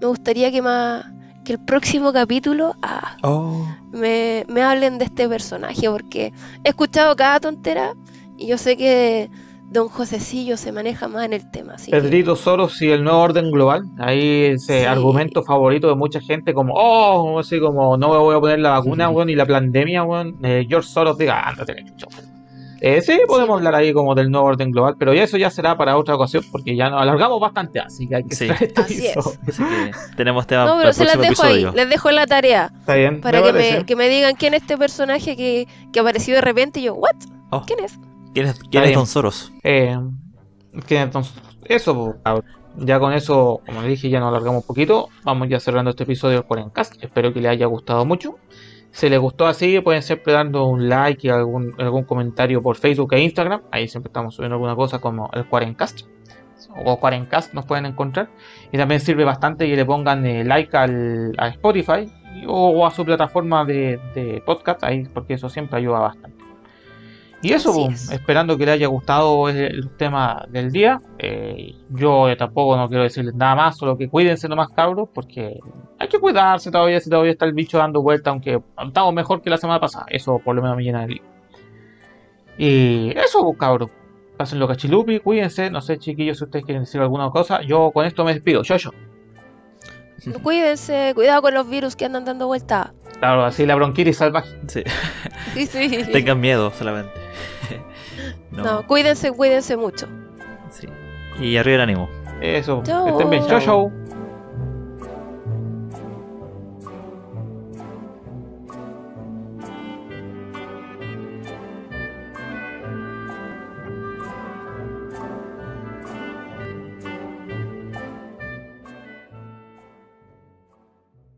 Me gustaría que más que el próximo capítulo ah, Oh. Me, me hablen de este personaje, porque he escuchado cada tontera y yo sé que Don Josecillo se maneja más en el tema. Así que- Pedrito Soros y el nuevo orden global. Ahí ese Sí. argumento favorito de mucha gente, como, oh, así como, no me voy a poner la vacuna, weón, y la pandemia, weón. Eh, George Soros diga, ándate, la chucha. Eh, sí, podemos Sí. hablar ahí como del nuevo orden global, pero ya eso ya será para otra ocasión, porque ya nos alargamos bastante, así que hay que Sí. este Así es. Así que tenemos tema No, para pero el se las próximo dejo episodio. ahí, les dejo la tarea. Está bien, Para me que me, que me digan quién es este personaje que, que apareció de repente y yo, ¿what? Oh, ¿Quién es? ¿Quién es, quién es. Don Soros? Eh, que entonces, eso, po, cabrón. ya con eso, como les dije, ya nos alargamos un poquito. Vamos ya cerrando este episodio del Cuarencast. Espero que les haya gustado mucho. Si les gustó así, pueden siempre dando un like y algún, algún comentario por Facebook e Instagram. Ahí siempre estamos subiendo alguna cosa como el Cuarencast. O Cuarencast nos pueden encontrar. Y también sirve bastante que le pongan eh, like al, a Spotify o, a su plataforma de, de podcast, ahí, porque eso siempre ayuda bastante. Y eso, boom, es. esperando que les haya gustado el, el tema del día. Eh, yo eh, tampoco no quiero decirles nada más, solo que cuídense nomás, cabros, porque hay que cuidarse todavía, si todavía está el bicho dando vuelta, aunque estamos mejor que la semana pasada. Eso por lo menos me llena de lío. Y eso, pues, cabros. Pásenlo cachilupi, cuídense. No sé, chiquillos, si ustedes quieren decir alguna cosa. Yo con esto me despido. Yo, yo. Cuídense, cuidado con los virus que andan dando vuelta. Claro, así la bronquitis salvaje. Sí. Sí, sí. Tengan miedo solamente. no. No, cuídense, cuídense mucho. Sí. Y arriba el ánimo. Eso. Chao. Que estén bien. Chau, chau.